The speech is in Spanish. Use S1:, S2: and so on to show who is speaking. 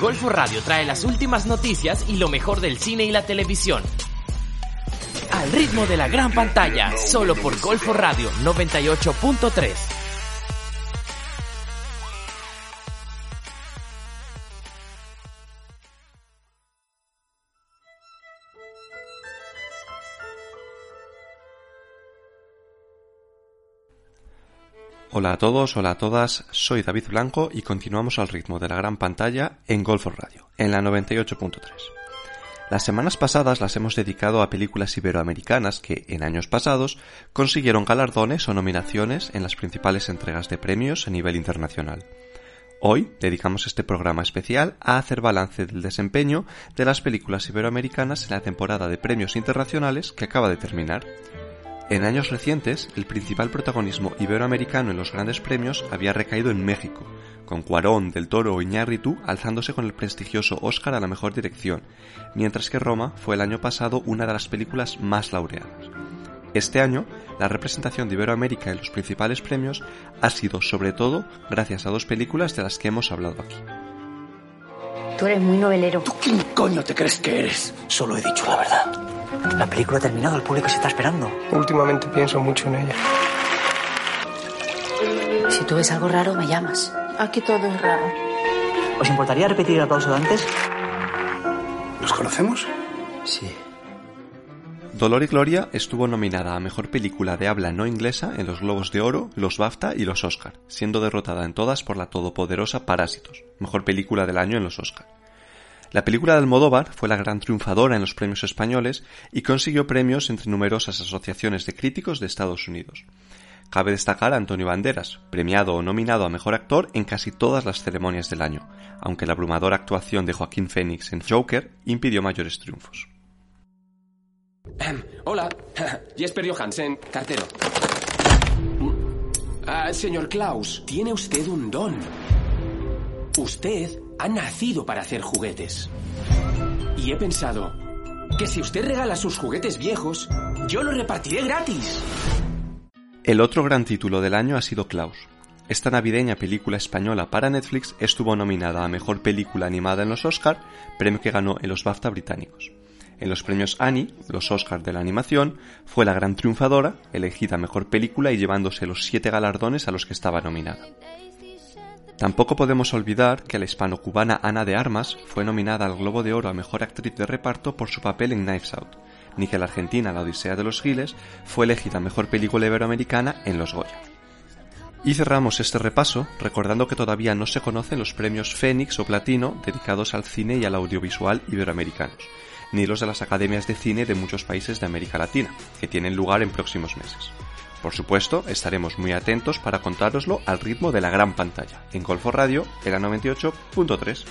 S1: Golfo Radio trae las últimas noticias y lo mejor del cine y la televisión. Al ritmo de la gran pantalla, solo por Golfo Radio 98.3.
S2: Hola a todos, hola a todas, soy David Blanco y continuamos al ritmo de la gran pantalla en Golfo Radio, en la 98.3. Las semanas pasadas las hemos dedicado a películas iberoamericanas que, en años pasados, consiguieron galardones o nominaciones en las principales entregas de premios a nivel internacional. Hoy dedicamos este programa especial a hacer balance del desempeño de las películas iberoamericanas en la temporada de premios internacionales que acaba de terminar. En años recientes, el principal protagonismo iberoamericano en los grandes premios había recaído en México, con Cuarón, Del Toro o Iñárritu alzándose con el prestigioso Oscar a la mejor dirección, mientras que Roma fue el año pasado una de las películas más laureadas. Este año, la representación de Iberoamérica en los principales premios ha sido sobre todo gracias a dos películas de las que hemos hablado aquí.
S3: Tú eres muy novelero.
S4: ¿Tú quién coño te crees que eres? Solo he dicho la verdad.
S5: La película ha terminado, el público se está esperando.
S6: Últimamente pienso mucho en ella.
S3: Si tú ves algo raro, me llamas.
S7: Aquí todo es raro.
S5: ¿Os importaría repetir el aplauso de antes?
S4: ¿Nos conocemos?
S5: Sí.
S2: Dolor y Gloria estuvo nominada a Mejor Película de Habla No Inglesa en los Globos de Oro, los BAFTA y los Oscar, siendo derrotada en todas por la todopoderosa Parásitos, Mejor Película del Año en los Oscar. La película de Almodóvar fue la gran triunfadora en los premios españoles y consiguió premios entre numerosas asociaciones de críticos de Estados Unidos. Cabe destacar a Antonio Banderas, premiado o nominado a Mejor Actor en casi todas las ceremonias del año, aunque la abrumadora actuación de Joaquín Phoenix en Joker impidió mayores triunfos.
S8: Hola, Jesper Johansen, cartero. Ah, señor Klaus, tiene usted un don. Usted ha nacido para hacer juguetes. Y he pensado que si usted regala sus juguetes viejos, yo los repartiré gratis.
S2: El otro gran título del año ha sido Klaus. Esta navideña película española para Netflix estuvo nominada a Mejor Película Animada en los Oscar, premio que ganó en los BAFTA británicos. En los premios Annie, los Oscars de la animación, fue la gran triunfadora, elegida Mejor Película y llevándose los siete galardones a los que estaba nominada. Tampoco podemos olvidar que la hispano-cubana Ana de Armas fue nominada al Globo de Oro a Mejor Actriz de Reparto por su papel en Knives Out, ni que la argentina La Odisea de los Giles fue elegida Mejor Película Iberoamericana en los Goya. Y cerramos este repaso recordando que todavía no se conocen los premios Fénix o Platino dedicados al cine y al audiovisual iberoamericanos, ni los de las academias de cine de muchos países de América Latina, que tienen lugar en próximos meses. Por supuesto, estaremos muy atentos para contároslo al ritmo de la gran pantalla, en Golfo Radio, en la 98.3.